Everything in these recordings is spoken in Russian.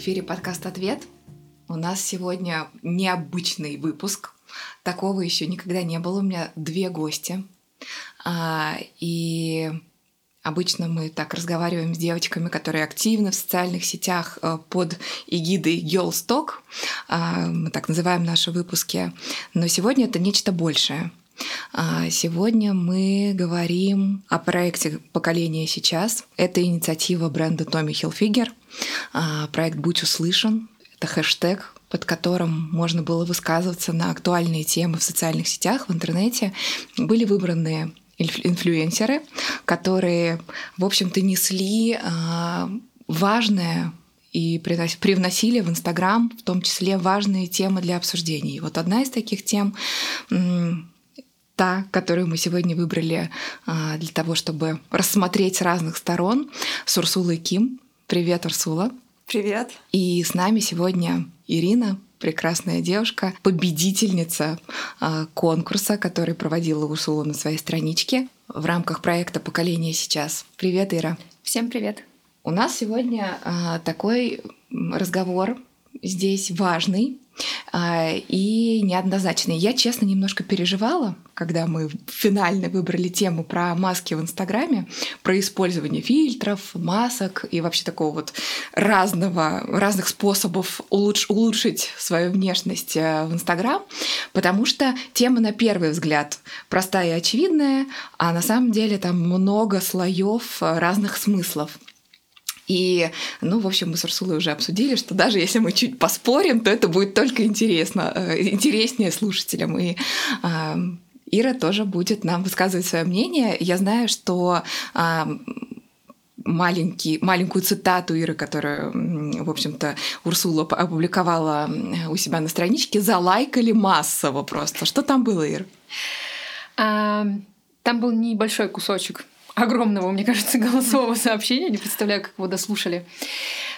эфире подкаст «Ответ». У нас сегодня необычный выпуск. Такого еще никогда не было. У меня две гости. А, и Обычно мы так разговариваем с девочками, которые активны в социальных сетях э, под эгидой Girls Talk. А, мы так называем наши выпуски. Но сегодня это нечто большее. А, сегодня мы говорим о проекте «Поколение сейчас». Это инициатива бренда Tommy Hilfiger. А, проект «Будь услышан». Это хэштег, под которым можно было высказываться на актуальные темы в социальных сетях, в интернете. Были выбраны инфлюенсеры, которые, в общем-то, несли а, важное и привносили в Инстаграм в том числе важные темы для обсуждений. Вот одна из таких тем та, которую мы сегодня выбрали а, для того, чтобы рассмотреть с разных сторон, с Урсулой Ким. Привет, Урсула. Привет. И с нами сегодня Ирина, прекрасная девушка, победительница а, конкурса, который проводила Урсула на своей страничке в рамках проекта «Поколение сейчас». Привет, Ира. Всем привет. У нас сегодня а, такой разговор здесь важный, и неоднозначные. Я, честно, немножко переживала, когда мы финально выбрали тему про маски в Инстаграме, про использование фильтров, масок и вообще такого вот разного, разных способов улучш, улучшить свою внешность э, в Инстаграм, потому что тема на первый взгляд простая и очевидная, а на самом деле там много слоев э, разных смыслов. И, ну, в общем, мы с Урсулой уже обсудили, что даже если мы чуть поспорим, то это будет только интересно, э, интереснее слушателям. И э, Ира тоже будет нам высказывать свое мнение. Я знаю, что э, маленький, маленькую цитату Иры, которую, в общем-то, Урсула опубликовала у себя на страничке, залайкали массово просто. Что там было, Ира? Там был небольшой кусочек огромного, мне кажется, голосового сообщения. Не представляю, как его дослушали.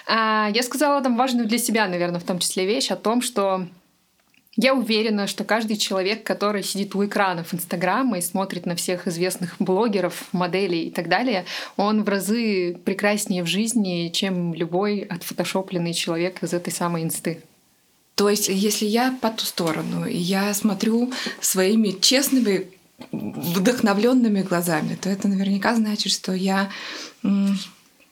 А, я сказала там важную для себя, наверное, в том числе вещь о том, что я уверена, что каждый человек, который сидит у экранов Инстаграма и смотрит на всех известных блогеров, моделей и так далее, он в разы прекраснее в жизни, чем любой отфотошопленный человек из этой самой инсты. То есть, если я по ту сторону, и я смотрю своими честными вдохновленными глазами, то это наверняка значит, что я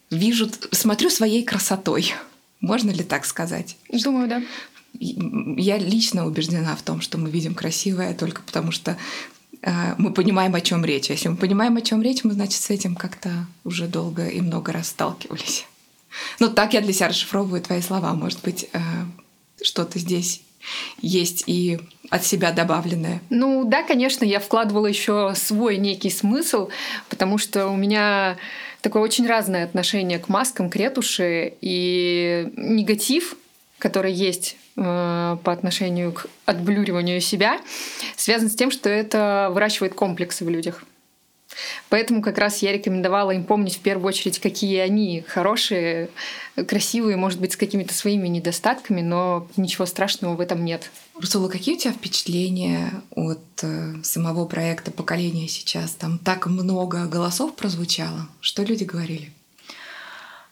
вижу, смотрю своей красотой. Можно ли так сказать? Думаю, да. Я лично убеждена в том, что мы видим красивое только потому, что э, мы понимаем, о чем речь. А если мы понимаем, о чем речь, мы, значит, с этим как-то уже долго и много раз сталкивались. Ну, так я для себя расшифровываю твои слова. Может быть, э, что-то здесь есть и от себя добавленное? Ну да, конечно, я вкладывала еще свой некий смысл, потому что у меня такое очень разное отношение к маскам, к ретуши и негатив, который есть э, по отношению к отблюриванию себя, связан с тем, что это выращивает комплексы в людях. Поэтому как раз я рекомендовала им помнить в первую очередь, какие они хорошие, красивые, может быть, с какими-то своими недостатками, но ничего страшного в этом нет. Русула, какие у тебя впечатления от э, самого проекта «Поколение сейчас»? Там так много голосов прозвучало. Что люди говорили?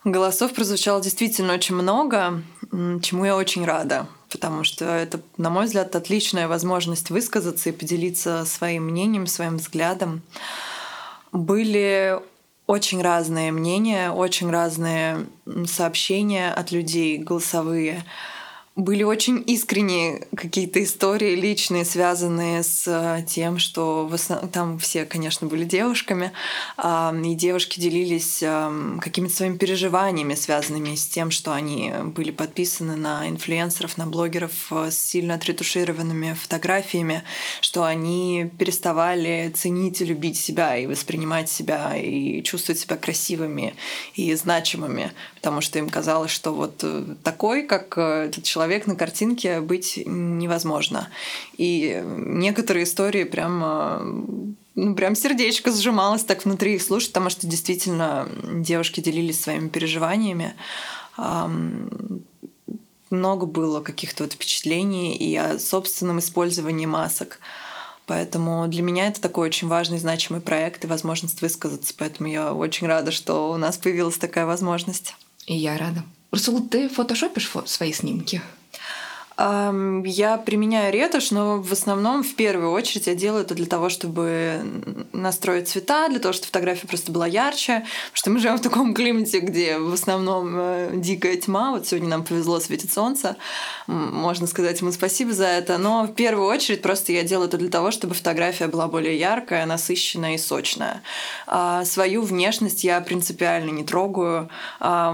Голосов прозвучало действительно очень много, чему я очень рада, потому что это, на мой взгляд, отличная возможность высказаться и поделиться своим мнением, своим взглядом были очень разные мнения, очень разные сообщения от людей голосовые были очень искренние какие-то истории личные, связанные с э, тем, что в основном, там все, конечно, были девушками, и девушки делились какими-то своими переживаниями, связанными с тем, что они были подписаны на инфлюенсеров, на блогеров э, с сильно отретушированными фотографиями, что они переставали ценить и любить себя и воспринимать себя и чувствовать себя красивыми и значимыми, потому что им казалось, что вот э, такой, как этот человек, человек на картинке быть невозможно. И некоторые истории прям ну, прям сердечко сжималось так внутри их слушать, потому что действительно девушки делились своими переживаниями. Много было каких-то вот впечатлений и о собственном использовании масок. Поэтому для меня это такой очень важный, значимый проект и возможность высказаться. Поэтому я очень рада, что у нас появилась такая возможность. И я рада. Расул, ты фотошопишь свои снимки? Я применяю ретушь, но в основном, в первую очередь, я делаю это для того, чтобы настроить цвета, для того, чтобы фотография просто была ярче. Потому что мы живем в таком климате, где в основном э, дикая тьма. Вот сегодня нам повезло, светит солнце. Можно сказать ему спасибо за это. Но в первую очередь просто я делаю это для того, чтобы фотография была более яркая, насыщенная и сочная. А свою внешность я принципиально не трогаю.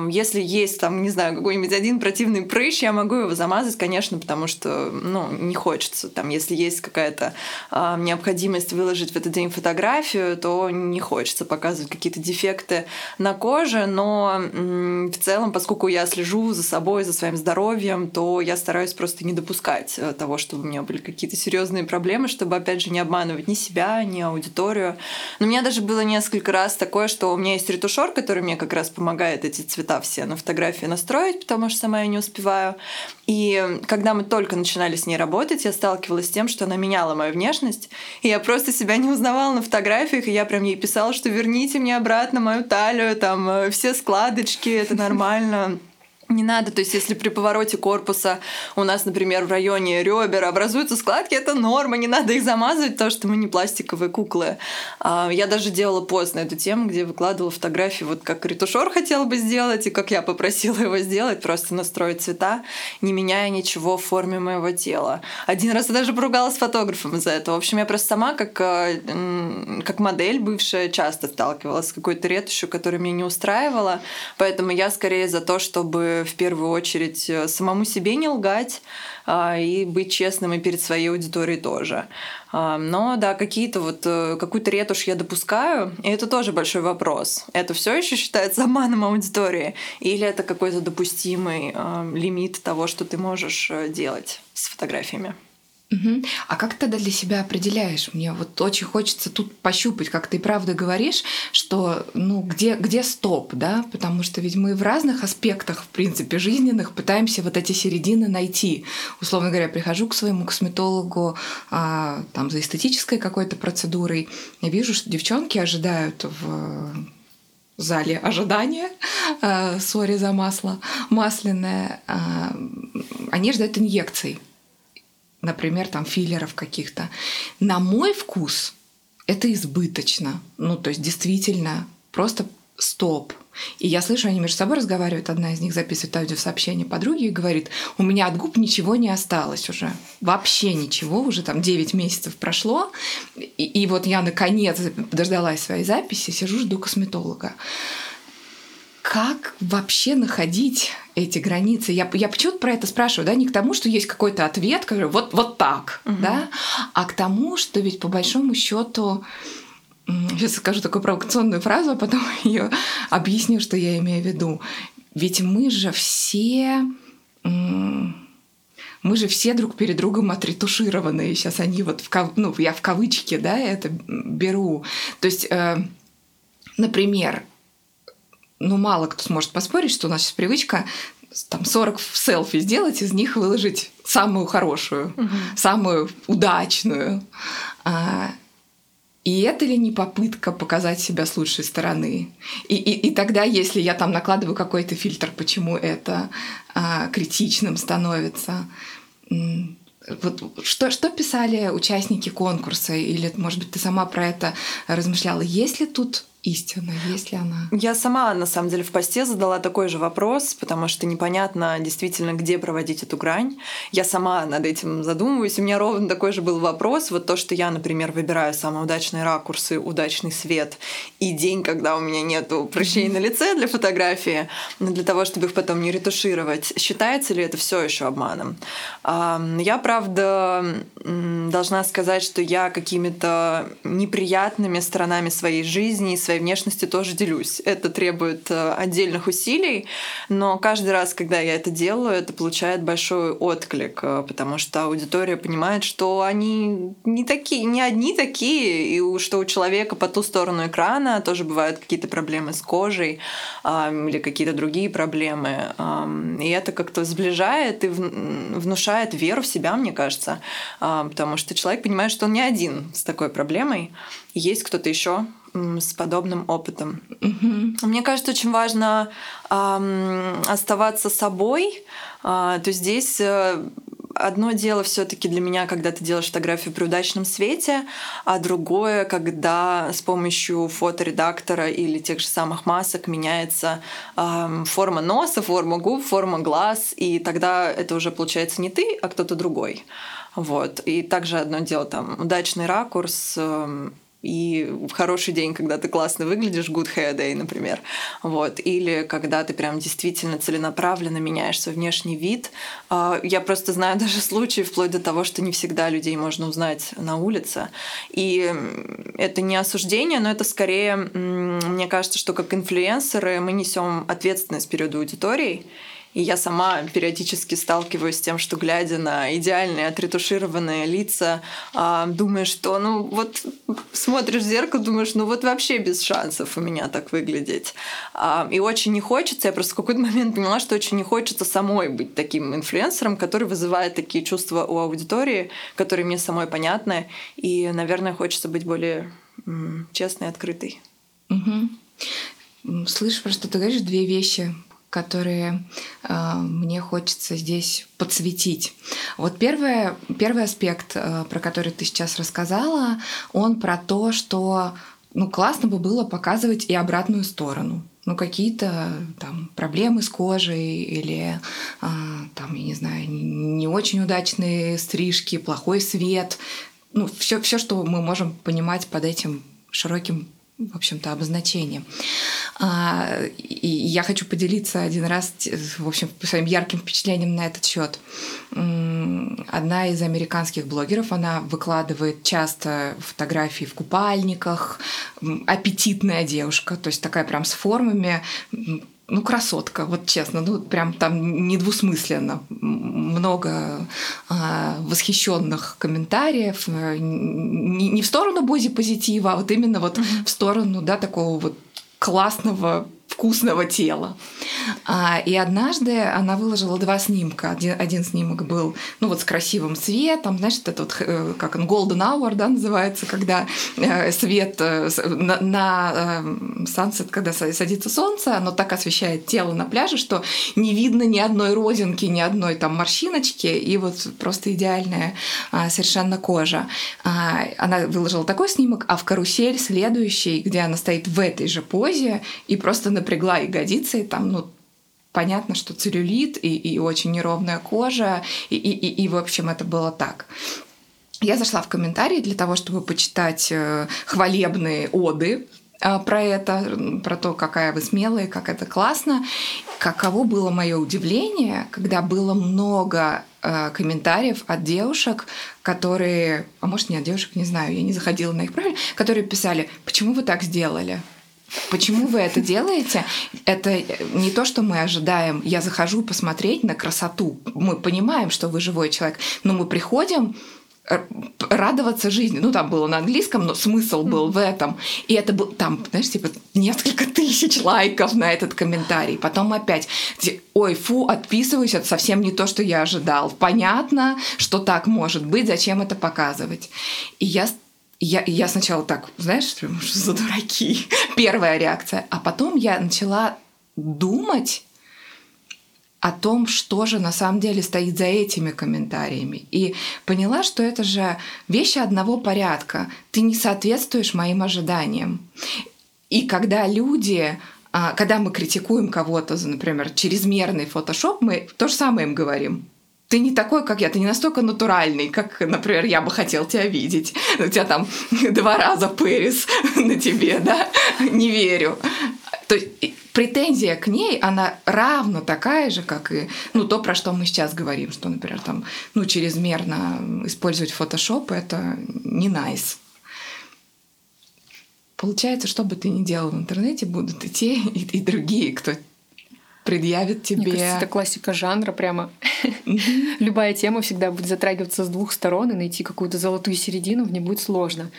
Если есть там, не знаю, какой-нибудь один противный прыщ, я могу его замазать, конечно, конечно, потому что ну, не хочется. Там, если есть какая-то э, необходимость выложить в этот день фотографию, то не хочется показывать какие-то дефекты на коже. Но м, в целом, поскольку я слежу за собой, за своим здоровьем, то я стараюсь просто не допускать э, того, чтобы у меня были какие-то серьезные проблемы, чтобы, опять же, не обманывать ни себя, ни аудиторию. Но у меня даже было несколько раз такое, что у меня есть ретушер, который мне как раз помогает эти цвета все на фотографии настроить, потому что сама я не успеваю. И когда мы только начинали с ней работать, я сталкивалась с тем, что она меняла мою внешность, и я просто себя не узнавала на фотографиях, и я прям ей писала, что верните мне обратно мою талию, там э, все складочки, это нормально. Не надо, то есть если при повороте корпуса у нас, например, в районе ребер образуются складки, это норма, не надо их замазывать, потому что мы не пластиковые куклы. А, я даже делала пост на эту тему, где выкладывала фотографии, вот как ретушер хотел бы сделать, и как я попросила его сделать, просто настроить цвета, не меняя ничего в форме моего тела. Один раз я даже поругалась с фотографом из-за этого. В общем, я просто сама, как, э, как модель бывшая, часто сталкивалась с какой-то ретушью, которая меня не устраивала, поэтому я скорее за то, чтобы в первую очередь э, самому себе не лгать а, и быть честным и перед своей аудиторией тоже. А, но да, какие-то вот э, какую-то ретушь я допускаю, и это тоже большой вопрос. Это все еще считается обманом аудитории, или это какой-то допустимый а, лимит того, что ты можешь э, делать с фотографиями? Угу. А как тогда для себя определяешь? Мне вот очень хочется тут пощупать, как ты правда говоришь, что ну где, где стоп, да? Потому что ведь мы в разных аспектах, в принципе, жизненных пытаемся вот эти середины найти. Условно говоря, прихожу к своему косметологу а, там за эстетической какой-то процедурой, я вижу, что девчонки ожидают в зале ожидания, э, сори за масло, масляное, э, они ждут инъекций например, там филлеров каких-то. На мой вкус это избыточно. Ну, то есть действительно просто стоп. И я слышу, они между собой разговаривают, одна из них записывает аудиосообщение подруги и говорит, у меня от губ ничего не осталось уже, вообще ничего, уже там 9 месяцев прошло, и, и вот я наконец дождалась своей записи, сижу, жду косметолога как вообще находить эти границы? Я, я почему-то про это спрашиваю, да, не к тому, что есть какой-то ответ, который вот, вот так, угу. да, а к тому, что ведь по большому счету сейчас скажу такую провокационную фразу, а потом ее объясню, что я имею в виду. Ведь мы же все мы же все друг перед другом отретушированные. Сейчас они вот в кав... ну я в кавычки, да, это беру. То есть, э, например, ну, мало кто сможет поспорить, что у нас сейчас привычка там 40 селфи сделать, из них выложить самую хорошую, угу. самую удачную. А, и это ли не попытка показать себя с лучшей стороны? И, и, и тогда, если я там накладываю какой-то фильтр, почему это а, критичным становится? Вот что, что писали участники конкурса? Или, может быть, ты сама про это размышляла? Есть ли тут истина, есть ли она? Я сама, на самом деле, в посте задала такой же вопрос, потому что непонятно действительно, где проводить эту грань. Я сама над этим задумываюсь. У меня ровно такой же был вопрос. Вот то, что я, например, выбираю самые удачные ракурсы, удачный свет и день, когда у меня нет прыщей на лице для фотографии, для того, чтобы их потом не ретушировать. Считается ли это все еще обманом? Я, правда, должна сказать, что я какими-то неприятными сторонами своей жизни и своей своей внешностью тоже делюсь. Это требует э, отдельных усилий, но каждый раз, когда я это делаю, это получает большой отклик, э, потому что аудитория понимает, что они не такие, не одни такие, и что у человека по ту сторону экрана тоже бывают какие-то проблемы с кожей или какие-то другие проблемы. И это как-то сближает и внушает веру в себя, мне кажется, потому что человек понимает, что он не один с такой проблемой, есть кто-то еще, с подобным опытом. Угу. Мне кажется, очень важно эм, оставаться собой. Э, то здесь э, одно дело все-таки для меня, когда ты делаешь фотографию при удачном свете, а другое, когда с помощью фоторедактора или тех же самых масок меняется э, форма носа, форма губ, форма глаз, и тогда это уже получается не ты, а кто-то другой. Вот. И также одно дело там удачный ракурс, э, и в хороший день, когда ты классно выглядишь, good hair day, например. Вот. Или когда ты прям действительно целенаправленно меняешь свой внешний вид. А, я просто знаю даже случаи, вплоть до того, что не всегда людей можно узнать на улице. И это не осуждение, но это скорее, мне кажется, что как инфлюенсеры мы несем ответственность перед аудиторией. И я сама периодически сталкиваюсь с тем, что глядя на идеальные отретушированные лица, а, думаешь, что ну вот смотришь в зеркало, думаешь, ну вот вообще без шансов у меня так выглядеть. А, и очень не хочется, я просто в какой-то момент поняла, что очень не хочется самой быть таким инфлюенсером, который вызывает такие чувства у аудитории, которые мне самой понятны. И, наверное, хочется быть более честной открытой. Угу. Слышишь, про что ты говоришь, две вещи которые э, мне хочется здесь подсветить. Вот первое, первый аспект, э, про который ты сейчас рассказала, он про то, что ну, классно бы было показывать и обратную сторону. Ну, какие-то там проблемы с кожей или э, там, я не знаю, не очень удачные стрижки, плохой свет. Ну, все, все, что мы можем понимать под этим широким в общем-то, обозначением. А, и я хочу поделиться один раз, в общем, своим ярким впечатлением на этот счет. Одна из американских блогеров, она выкладывает часто фотографии в купальниках, аппетитная девушка, то есть такая прям с формами, ну, красотка, вот честно, ну, прям там недвусмысленно. Много э, восхищенных комментариев, э, не, не в сторону бози-позитива, а вот именно вот mm-hmm. в сторону, да, такого вот классного вкусного тела. А, и однажды она выложила два снимка. Один, один снимок был, ну вот с красивым светом, знаешь, это вот, э, как он, golden hour, да, называется, когда э, свет э, на, на sunset, когда садится солнце, оно так освещает тело на пляже, что не видно ни одной родинки, ни одной там морщиночки, и вот просто идеальная а, совершенно кожа. А, она выложила такой снимок, а в карусель следующий, где она стоит в этой же позе и просто напрягла ягодицы, и там, ну, понятно, что целлюлит и, и очень неровная кожа, и, и, и, и, в общем, это было так. Я зашла в комментарии для того, чтобы почитать э, хвалебные оды э, про это, про то, какая вы смелая, как это классно. Каково было мое удивление, когда было много э, комментариев от девушек, которые, а может не от девушек, не знаю, я не заходила на их профиль, которые писали, почему вы так сделали? Почему вы это делаете? Это не то, что мы ожидаем. Я захожу посмотреть на красоту. Мы понимаем, что вы живой человек, но мы приходим радоваться жизни. Ну, там было на английском, но смысл был в этом. И это был там, знаешь, типа несколько тысяч лайков на этот комментарий. Потом опять, ой, фу, отписываюсь, это совсем не то, что я ожидал. Понятно, что так может быть, зачем это показывать. И я я, я сначала так, знаешь, что за дураки, первая реакция, а потом я начала думать о том, что же на самом деле стоит за этими комментариями. И поняла, что это же вещи одного порядка. Ты не соответствуешь моим ожиданиям. И когда люди а, когда мы критикуем кого-то за, например, чрезмерный фотошоп, мы то же самое им говорим ты не такой, как я, ты не настолько натуральный, как, например, я бы хотел тебя видеть. У тебя там два раза пэрис на тебе, да? Не верю. То есть претензия к ней, она равно такая же, как и ну, то, про что мы сейчас говорим, что, например, там, ну, чрезмерно использовать фотошоп, это не найс. Nice. Получается, что бы ты ни делал в интернете, будут и те, и, и другие, кто предъявит тебе. Мне кажется, это классика жанра прямо. Любая тема всегда будет затрагиваться с двух сторон, и найти какую-то золотую середину в ней будет сложно.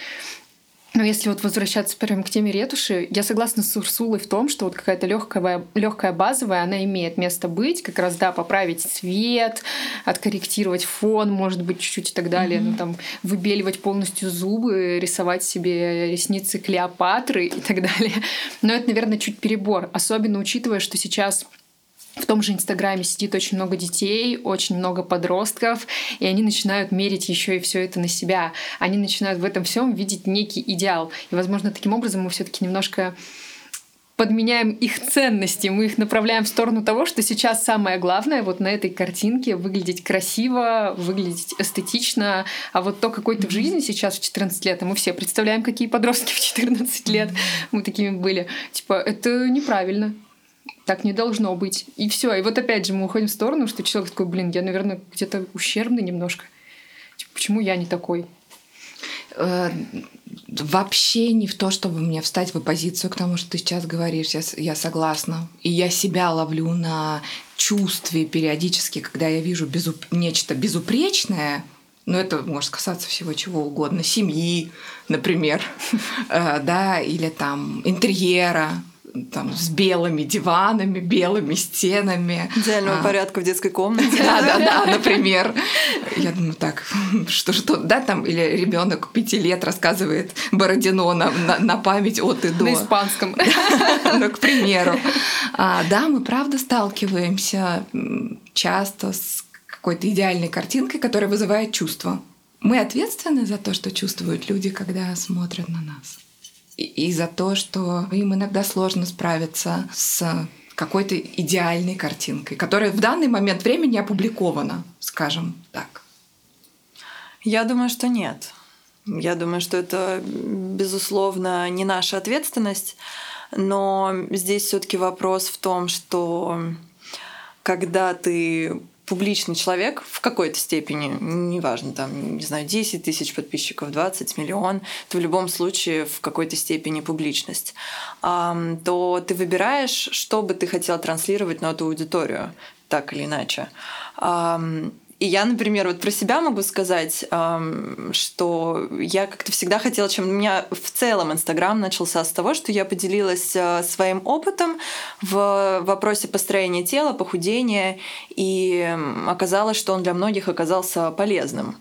Но если вот возвращаться прямо к теме ретуши, я согласна с Урсулой в том, что вот какая-то легкая, легкая базовая, она имеет место быть, как раз, да, поправить цвет, откорректировать фон, может быть, чуть-чуть и так далее, mm-hmm. ну там выбеливать полностью зубы, рисовать себе ресницы Клеопатры и так далее. Но это, наверное, чуть перебор, особенно учитывая, что сейчас в том же Инстаграме сидит очень много детей, очень много подростков, и они начинают мерить еще и все это на себя. Они начинают в этом всем видеть некий идеал. И, возможно, таким образом мы все-таки немножко подменяем их ценности, мы их направляем в сторону того, что сейчас самое главное вот на этой картинке выглядеть красиво, выглядеть эстетично, а вот то, какой ты в жизни сейчас в 14 лет, а мы все представляем, какие подростки в 14 лет мы такими были. Типа, это неправильно так не должно быть. И все. И вот опять же мы уходим в сторону, что человек такой, блин, я, наверное, где-то ущербный немножко. Типа, почему я не такой? Э, вообще не в то, чтобы мне встать в оппозицию к тому, что ты сейчас говоришь. Я, я согласна. И я себя ловлю на чувстве периодически, когда я вижу безуп... нечто безупречное, но это может касаться всего чего угодно, семьи, например, э, да, или там интерьера, там, с белыми диванами, белыми стенами. Идеального а, порядка в детской комнате. Да, да, да, например. Я думаю, так, что, что, да, там, или ребенок пяти лет рассказывает Бородино на, на, на память от и до. На испанском. Ну, к примеру. А, да, мы правда сталкиваемся часто с какой-то идеальной картинкой, которая вызывает чувства. Мы ответственны за то, что чувствуют люди, когда смотрят на нас и за то, что им иногда сложно справиться с какой-то идеальной картинкой, которая в данный момент времени опубликована, скажем так. Я думаю, что нет. Я думаю, что это, безусловно, не наша ответственность, но здесь все-таки вопрос в том, что когда ты публичный человек в какой-то степени, неважно, там, не знаю, 10 тысяч подписчиков, 20 миллион, то в любом случае в какой-то степени публичность, то ты выбираешь, что бы ты хотел транслировать на эту аудиторию, так или иначе. И я, например, вот про себя могу сказать, что я как-то всегда хотела, чем у меня в целом Инстаграм начался с того, что я поделилась э, своим опытом в вопросе построения тела, похудения, и оказалось, что он для многих оказался полезным.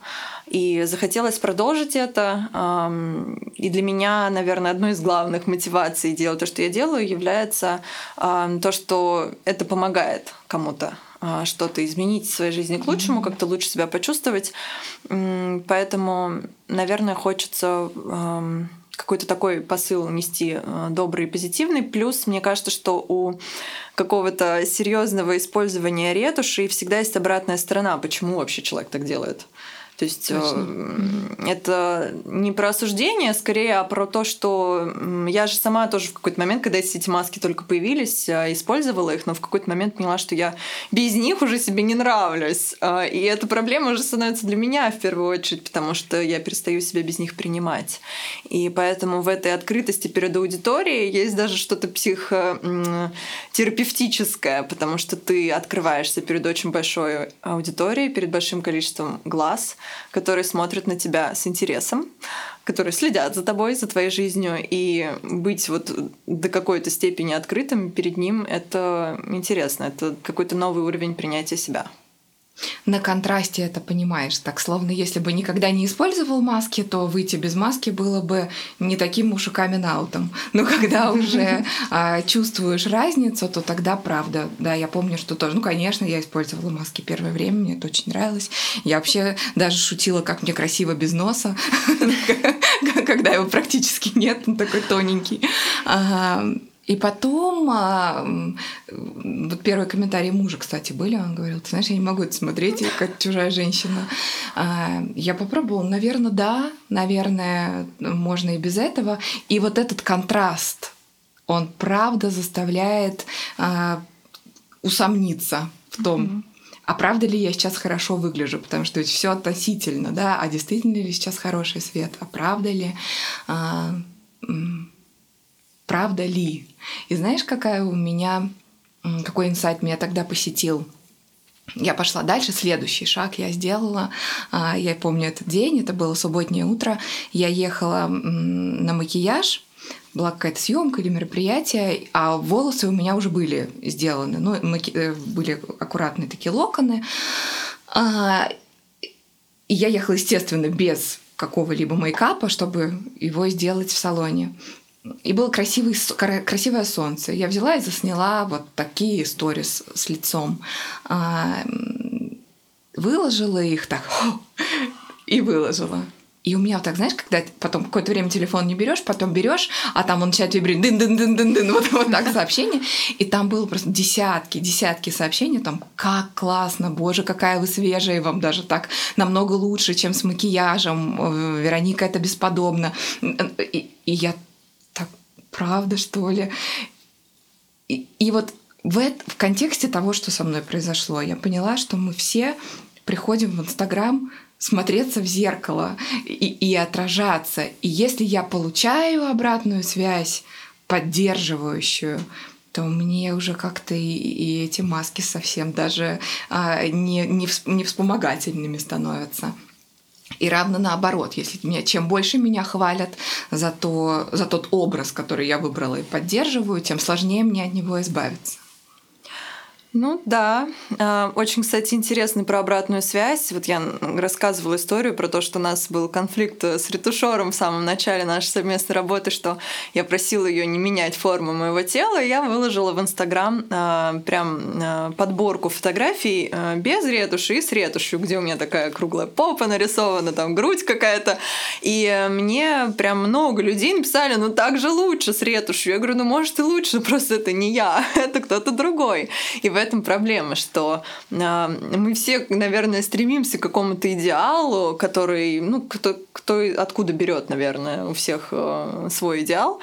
И захотелось продолжить это. И для меня, наверное, одной из главных мотиваций делать то, что я делаю, является то, что это помогает кому-то а, что-то изменить в своей жизни к лучшему, как-то лучше себя почувствовать. Поэтому, наверное, хочется какой-то такой посыл нести а, добрый и позитивный. Плюс, мне кажется, что у какого-то серьезного использования ретуши всегда есть обратная сторона, почему вообще человек так делает. То есть Точно. Э, это не про осуждение, скорее, а про то, что я же сама тоже в какой-то момент, когда эти маски только появились, э, использовала их, но в какой-то момент поняла, что я без них уже себе не нравлюсь. Э, и эта проблема уже становится для меня в первую очередь, потому что я перестаю себя без них принимать. И поэтому в этой открытости перед аудиторией есть даже что-то психотерапевтическое, потому что ты открываешься перед очень большой аудиторией, перед большим количеством глаз, которые смотрят на тебя с интересом, которые следят за тобой, за твоей жизнью, и быть вот до какой-то степени открытым перед ним — это интересно, это какой-то новый уровень принятия себя на контрасте это понимаешь. Так, словно если бы никогда не использовал маски, то выйти без маски было бы не таким уж и камин-аутом. Но когда уже а, чувствуешь разницу, то тогда правда. Да, я помню, что тоже, ну, конечно, я использовала маски первое время, мне это очень нравилось. Я вообще даже шутила, как мне красиво без носа, когда его практически нет, он такой тоненький. И потом, а, вот первые комментарии мужа, кстати, были, он говорил, ты знаешь, я не могу это смотреть, как чужая женщина. А, я попробовала, наверное, да, наверное, можно и без этого. И вот этот контраст, он правда заставляет а, усомниться в том, а правда ли я сейчас хорошо выгляжу, потому что ведь все относительно, да, а действительно ли сейчас хороший свет, а правда ли, а, правда ли. И знаешь, какая у меня, какой инсайт меня тогда посетил? я пошла дальше, следующий шаг я сделала. А, я помню этот день, это было субботнее утро. Я ехала на макияж, была какая-то съемка или мероприятие, а волосы у меня уже были сделаны. Ну, э, были аккуратные такие локоны. А, и я ехала, естественно, без какого-либо мейкапа, чтобы его сделать в салоне. И было красивый, красивое солнце. Я взяла и засняла вот такие сторис с лицом. А, выложила их так и выложила. И у меня так, знаешь, когда потом какое-то время телефон не берешь, потом берешь, а там он начинает вибрировать, дын дын дын дын дын вот, вот так сообщение. И там было просто десятки, десятки сообщений, там, как классно, боже, какая вы свежая, вам даже так намного лучше, чем с макияжем, э, Вероника, это бесподобно. И, и я правда, что ли? И, и вот в, это, в контексте того, что со мной произошло, я поняла, что мы все приходим в Инстаграм смотреться в зеркало и, и отражаться. И если я получаю обратную связь, поддерживающую, то мне уже как-то и, и эти маски совсем даже а, не, не, не вспомогательными становятся. И равно наоборот, если меня, чем больше меня хвалят за, то, за тот образ, который я выбрала и поддерживаю, тем сложнее мне от него избавиться. Ну да, а, очень, кстати, интересно про обратную связь. Вот я рассказывала историю про то, что у нас был конфликт с ретушером в самом начале нашей совместной работы, что я просила ее не менять форму моего тела, и я выложила в Инстаграм а, прям а, подборку фотографий без ретуши и с ретушью, где у меня такая круглая попа нарисована, там грудь какая-то. И мне прям много людей написали, ну так же лучше с ретушью. Я говорю, ну может и лучше, просто это не я, это кто-то другой. И в этом проблема, что э, мы все, наверное, стремимся к какому-то идеалу, который, ну, кто, кто откуда берет, наверное, у всех э, свой идеал,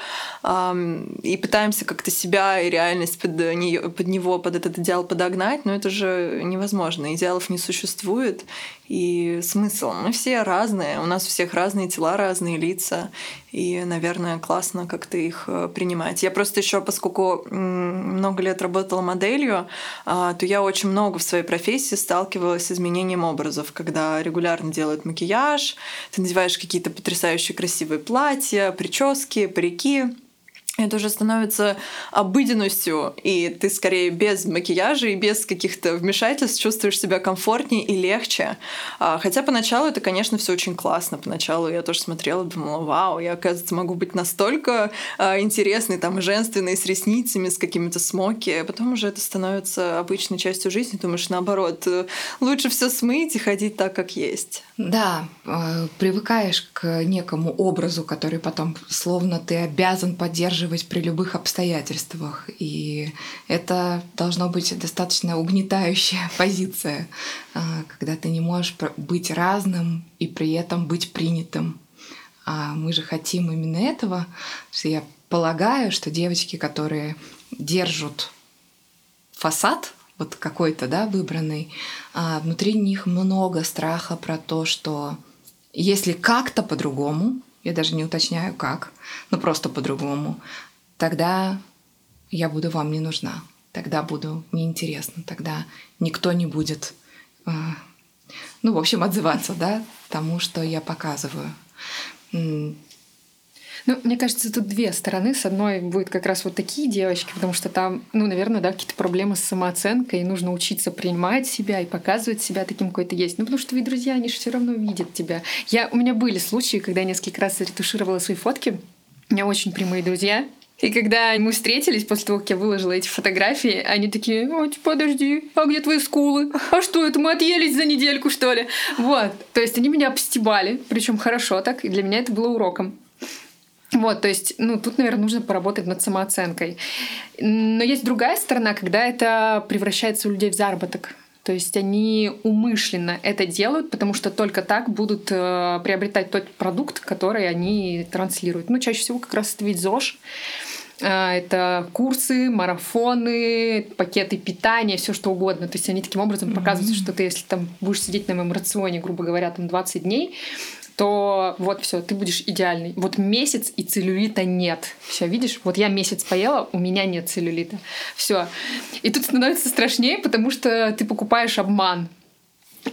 и пытаемся как-то себя и реальность под, нее, под него, под этот идеал подогнать, но это же невозможно. Идеалов не существует, и смысл. Мы все разные, у нас у всех разные тела, разные лица, и, наверное, классно как-то их э, принимать. Я просто еще, поскольку много лет работала моделью, а, то я очень много в своей профессии сталкивалась с изменением образов, когда регулярно делают макияж, ты надеваешь какие-то потрясающие красивые платья, прически, парики, это уже становится обыденностью, и ты скорее без макияжа и без каких-то вмешательств чувствуешь себя комфортнее и легче. А, хотя поначалу это, конечно, все очень классно. Поначалу я тоже смотрела, думала, вау, я, оказывается, могу быть настолько а, интересной, там, женственной, с ресницами, с какими-то смоки. А потом уже это становится обычной частью жизни. Думаешь, наоборот, э, лучше все смыть и ходить так, как есть. Да, э, привыкаешь к некому образу, который потом словно ты обязан поддерживать при любых обстоятельствах. И это должно быть достаточно угнетающая позиция, э, когда ты не можешь быть разным и при этом быть принятым. А мы же хотим именно этого. Я полагаю, что девочки, которые держат фасад вот какой-то, да, выбранный, а внутри них много страха про то, что если как-то по-другому, я даже не уточняю как, но просто по-другому, тогда я буду вам не нужна, тогда буду неинтересна, тогда никто не будет, а, ну, в общем, отзываться, да, тому, что я показываю. Ну, мне кажется, тут две стороны. С одной будет как раз вот такие девочки, потому что там, ну, наверное, да, какие-то проблемы с самооценкой, и нужно учиться принимать себя и показывать себя таким, какой то есть. Ну, потому что твои друзья, они же все равно видят тебя. Я, у меня были случаи, когда я несколько раз ретушировала свои фотки. У меня очень прямые друзья, и когда мы встретились после того, как я выложила эти фотографии, они такие, ой, подожди, а где твои скулы? А что это, мы отъелись за недельку, что ли? Вот. То есть они меня обстебали, причем хорошо так, и для меня это было уроком. Вот, то есть, ну, тут, наверное, нужно поработать над самооценкой. Но есть другая сторона, когда это превращается у людей в заработок. То есть они умышленно это делают, потому что только так будут э, приобретать тот продукт, который они транслируют. Ну, чаще всего как раз это ведь ЗОЖ. Э, это курсы, марафоны, пакеты питания, все что угодно. То есть они таким образом показывают, mm-hmm. что ты, если там будешь сидеть на моем рационе, грубо говоря, там 20 дней, то вот все, ты будешь идеальный. Вот месяц и целлюлита нет. Все, видишь, вот я месяц поела, у меня нет целлюлита. Все. И тут становится страшнее, потому что ты покупаешь обман.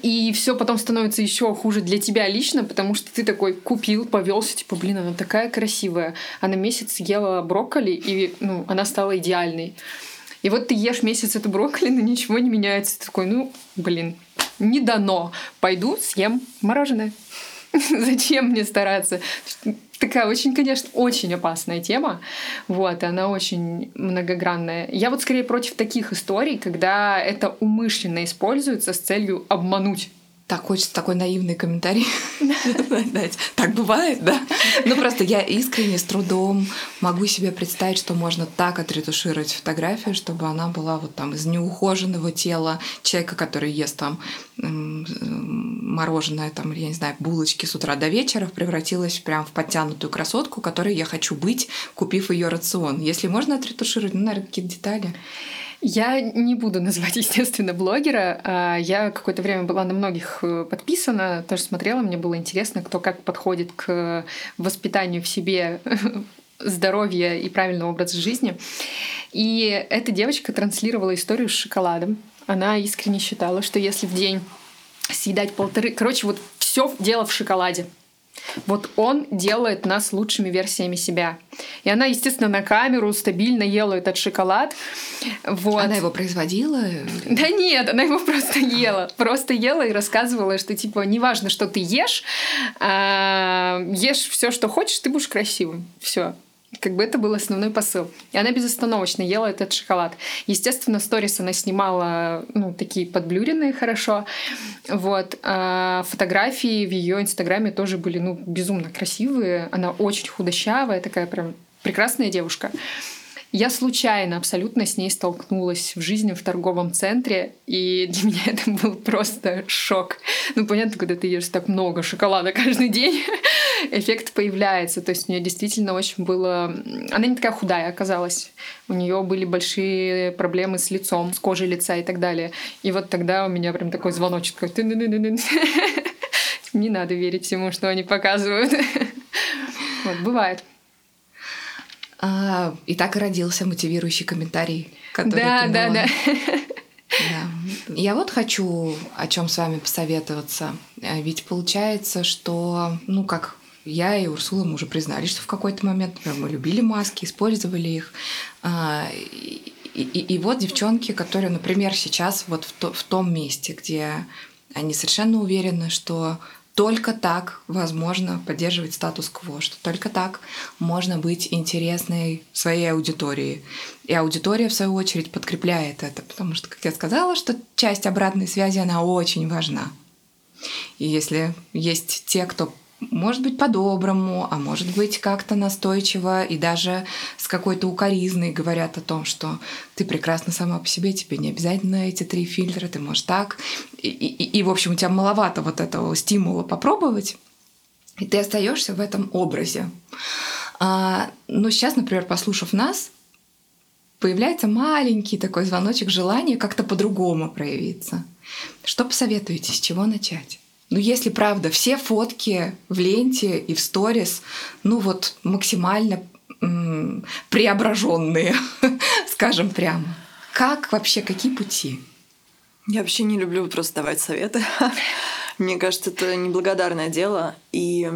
И все потом становится еще хуже для тебя лично, потому что ты такой купил, повелся, типа, блин, она такая красивая. Она месяц ела брокколи, и ну, она стала идеальной. И вот ты ешь месяц эту брокколи, но ничего не меняется. Ты такой, ну, блин, не дано. Пойду съем мороженое. Зачем мне стараться? Такая очень, конечно, очень опасная тема. Вот, она очень многогранная. Я вот скорее против таких историй, когда это умышленно используется с целью обмануть так хочется такой наивный комментарий дать. Так бывает, да? Ну просто я искренне с трудом могу себе представить, что можно так отретушировать фотографию, чтобы она была вот там из неухоженного тела человека, который ест там мороженое, там, я не знаю, булочки с утра до вечера, превратилась прям в подтянутую красотку, которой я хочу быть, купив ее рацион. Если можно отретушировать, ну, наверное, какие-то детали. Я не буду называть, естественно, блогера. А я какое-то время была на многих э, подписана, тоже смотрела, мне было интересно, кто как подходит к воспитанию в себе здоровья и правильного образа жизни. И эта девочка транслировала историю с шоколадом. Она искренне считала, что если в день съедать полторы... Короче, вот все дело в шоколаде. Вот он делает нас лучшими версиями себя. И она, естественно, на камеру стабильно ела этот шоколад. Вот. Она его производила? Да нет, она его просто ела. Просто ела и рассказывала, что типа неважно, что ты ешь, а, ешь все, что хочешь, ты будешь красивым. Все. Как бы это был основной посыл. И она безостановочно ела этот шоколад. Естественно, сторис она снимала, ну, такие подблюренные хорошо. Вот. А фотографии в ее инстаграме тоже были, ну, безумно красивые. Она очень худощавая, такая прям прекрасная девушка. Я случайно абсолютно с ней столкнулась в жизни в торговом центре, и для меня это был просто шок. Ну, понятно, когда ты ешь так много шоколада каждый день, эффект появляется. То есть у нее действительно очень было... Она не такая худая оказалась. У нее были большие проблемы с лицом, с кожей лица и так далее. И вот тогда у меня прям такой звоночек такой... Не надо верить всему, что они показывают. Вот, бывает. А, и так и родился мотивирующий комментарий, который да, да, да. Да. Я вот хочу о чем с вами посоветоваться. А ведь получается, что, ну как я и Урсула мы уже признали, что в какой-то момент например, мы любили маски, использовали их. А, и, и, и вот девчонки, которые, например, сейчас вот в, то, в том месте, где они совершенно уверены, что только так возможно поддерживать статус-кво, что только так можно быть интересной своей аудитории. И аудитория, в свою очередь, подкрепляет это, потому что, как я сказала, что часть обратной связи, она очень важна. И если есть те, кто может быть по-доброму, а может быть как-то настойчиво и даже с какой-то укоризной говорят о том, что ты прекрасна сама по себе, тебе не обязательно эти три фильтра, ты можешь так. И, и, и в общем, у тебя маловато вот этого стимула попробовать, и ты остаешься в этом образе. А, но сейчас, например, послушав нас, появляется маленький такой звоночек желания как-то по-другому проявиться. Что посоветуете, с чего начать? Ну, если правда, все фотки в ленте и в сторис, ну вот максимально м- преображенные, скажем прямо. Как вообще, какие пути? Я вообще не люблю просто давать советы. Мне кажется, это неблагодарное дело. И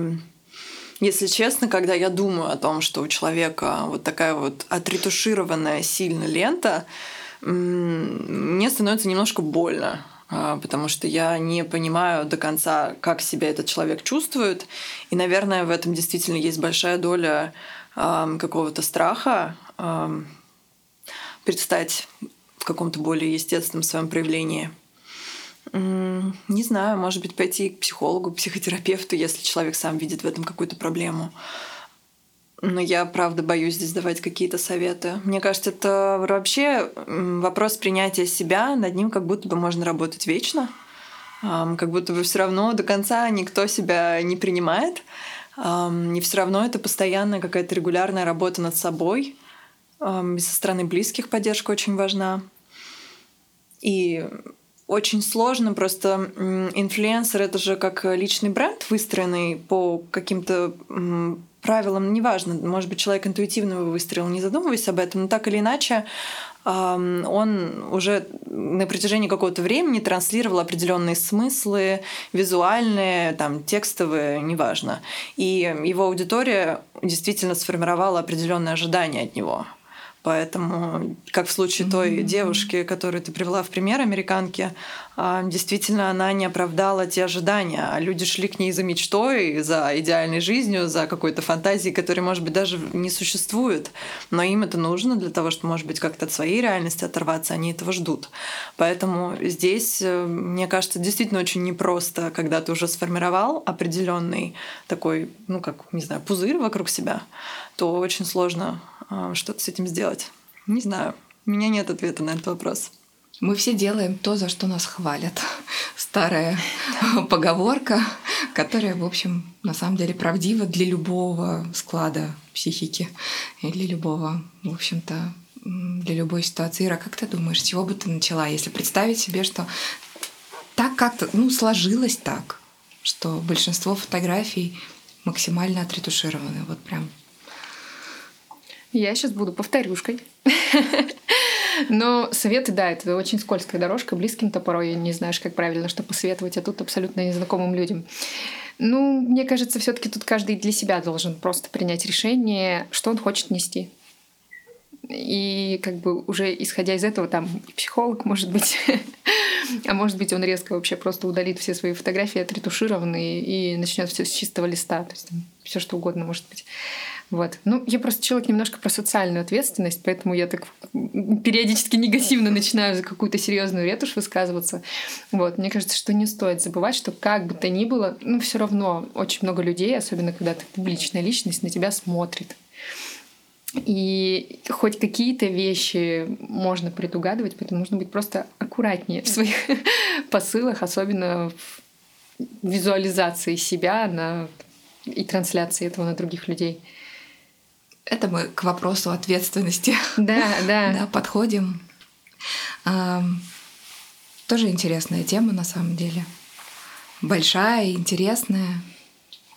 если честно, когда я думаю о том, что у человека вот такая вот отретушированная сильно лента, мне становится немножко больно. А, потому что я не понимаю до конца, как себя этот человек чувствует. И, наверное, в этом действительно есть большая доля какого-то страха предстать в каком-то более естественном своем проявлении. Не знаю, может быть, пойти к психологу, психотерапевту, если человек сам видит в этом какую-то проблему. Но я, правда, боюсь здесь давать какие-то советы. Мне кажется, это вообще вопрос принятия себя, над ним как будто бы можно работать вечно. Как будто бы все равно до конца никто себя не принимает. И все равно это постоянная какая-то регулярная работа над собой. И со стороны близких поддержка очень важна. И очень сложно, просто инфлюенсер это же как личный бренд, выстроенный по каким-то правилам, неважно, может быть, человек интуитивно его выстроил, не задумываясь об этом, но так или иначе он уже на протяжении какого-то времени транслировал определенные смыслы, визуальные, там, текстовые, неважно. И его аудитория действительно сформировала определенные ожидания от него. Поэтому, как в случае той девушки, которую ты привела в пример, американки, а, действительно она не оправдала те ожидания. А люди шли к ней за мечтой, за идеальной жизнью, за какой-то фантазией, которая, может быть, даже не существует. Но им это нужно для того, чтобы, может быть, как-то от своей реальности оторваться. Они этого ждут. Поэтому здесь, э, мне кажется, действительно очень непросто, когда ты уже сформировал определенный такой, ну как, не знаю, пузырь вокруг себя, то очень сложно что-то с этим сделать? Не знаю. У меня нет ответа на этот вопрос. Мы все делаем то, за что нас хвалят. Старая поговорка, которая, в общем, на самом деле правдива для любого склада психики и для любого, в общем-то, для любой ситуации. Ира, как ты думаешь, с чего бы ты начала, если представить себе, что так как-то, ну, сложилось так, что большинство фотографий максимально отретушированы, вот прям я сейчас буду повторюшкой. Но советы, да, это очень скользкая дорожка. Близким-то порой не знаешь, как правильно что посоветовать, а тут абсолютно незнакомым людям. Ну, мне кажется, все таки тут каждый для себя должен просто принять решение, что он хочет нести. И как бы уже исходя из этого, там психолог, может быть, а может быть, он резко вообще просто удалит все свои фотографии отретушированные и начнет все с чистого листа. То есть все что угодно может быть. Вот. Ну, я просто человек немножко про социальную ответственность, поэтому я так периодически негативно начинаю за какую-то серьезную ретушь высказываться. Вот. Мне кажется, что не стоит забывать, что как бы то ни было, ну, все равно очень много людей, особенно когда ты публичная личность, на тебя смотрит. И хоть какие-то вещи можно предугадывать, поэтому нужно быть просто аккуратнее в своих посылах, особенно в визуализации себя на и трансляции этого на других людей. Это мы к вопросу ответственности да, да. да, подходим. А, тоже интересная тема на самом деле. Большая, интересная.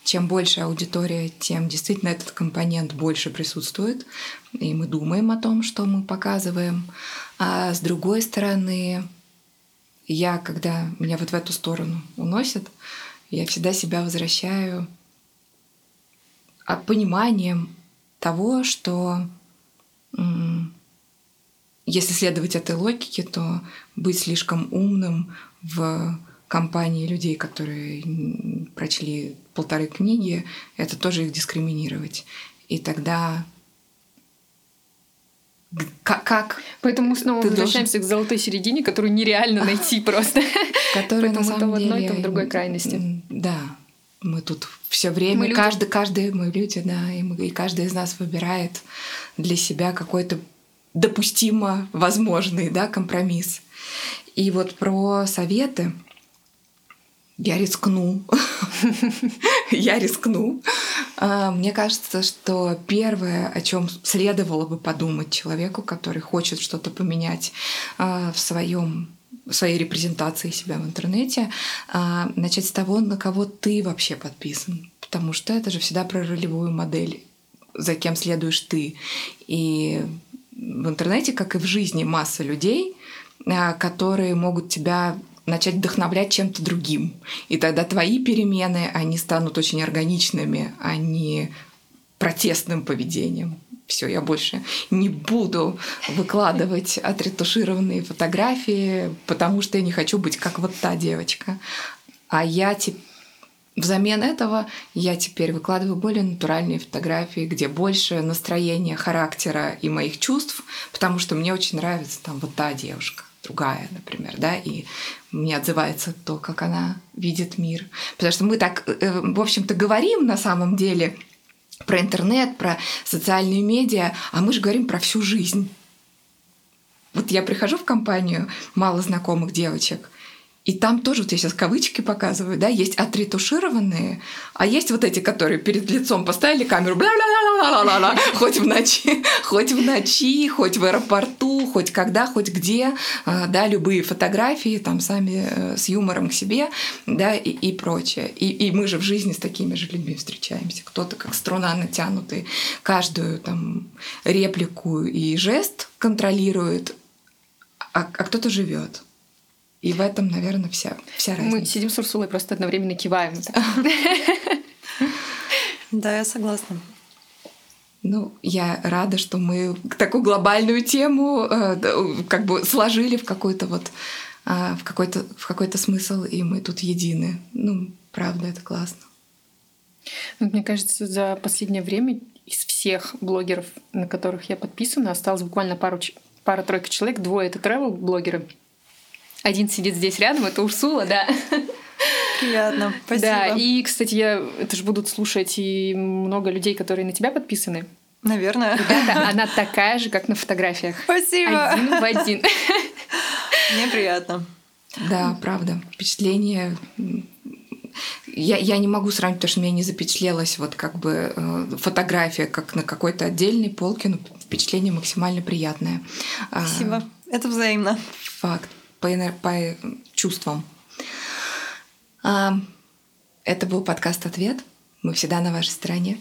Чем больше аудитория, тем действительно этот компонент больше присутствует. И мы думаем о том, что мы показываем. А с другой стороны, я, когда меня вот в эту сторону уносят, я всегда себя возвращаю пониманием того, что если следовать этой логике, то быть слишком умным в компании людей, которые прочли полторы книги, это тоже их дискриминировать. И тогда как, как Поэтому снова Ты возвращаемся должен... к золотой середине, которую нереально найти просто. Которая на самом то в одной, то в другой крайности. Да, мы тут все время, мы каждый, каждый, мы люди, да, и, мы, и каждый из нас выбирает для себя какой-то допустимо возможный, да, компромисс. И вот про советы я рискну. я рискну. А, мне кажется, что первое, о чем следовало бы подумать человеку, который хочет что-то поменять а, в своем своей репрезентации себя в интернете, а, начать с того, на кого ты вообще подписан. Потому что это же всегда про ролевую модель, за кем следуешь ты. И в интернете, как и в жизни, масса людей, а, которые могут тебя начать вдохновлять чем-то другим. И тогда твои перемены, они станут очень органичными, а не протестным поведением все, я больше не буду выкладывать отретушированные фотографии, потому что я не хочу быть как вот та девочка. А я теперь Взамен этого я теперь выкладываю более натуральные фотографии, где больше настроения, характера и моих чувств, потому что мне очень нравится там вот та девушка, другая, например, да, и мне отзывается то, как она видит мир. Потому что мы так, э, в общем-то, говорим на самом деле про интернет, про социальные медиа, а мы же говорим про всю жизнь. Вот я прихожу в компанию мало знакомых девочек, И там тоже, вот я сейчас кавычки показываю, да, есть отретушированные, а есть вот эти, которые перед лицом поставили камеру, бла бла бла бла бла хоть в ночи, хоть в ночи, хоть в аэропорту, хоть когда, хоть где, а, да, любые фотографии там сами э, с юмором к себе, да, и, и прочее. И, и мы же в жизни с такими же людьми встречаемся. Кто-то как струна натянутый, каждую там реплику и жест контролирует, а, а кто-то живет. И в этом, наверное, вся, вся разница. Мы сидим с Урсулой, просто одновременно киваем. Да, я согласна. Ну, я рада, что мы такую глобальную тему э, как бы сложили в какой-то вот э, в какой-то в какой-то смысл, и мы тут едины. Ну, правда, это классно. Ну, мне кажется, за последнее время из всех блогеров, на которых я подписана, осталось буквально пару пара-тройка человек, двое это travel блогеры один сидит здесь рядом, это Урсула, да. Приятно, спасибо. Да, и, кстати, я, это же будут слушать и много людей, которые на тебя подписаны. Наверное. Ребята, она такая же, как на фотографиях. Спасибо. Один в один. Мне приятно. Да, правда. Впечатление я, я не могу сравнить, потому что мне не запечатлелась вот как бы э, фотография, как на какой-то отдельной полке, но впечатление максимально приятное. Спасибо. А, Это взаимно. Факт по, по чувствам. А, это был подкаст «Ответ». Мы всегда на вашей стороне.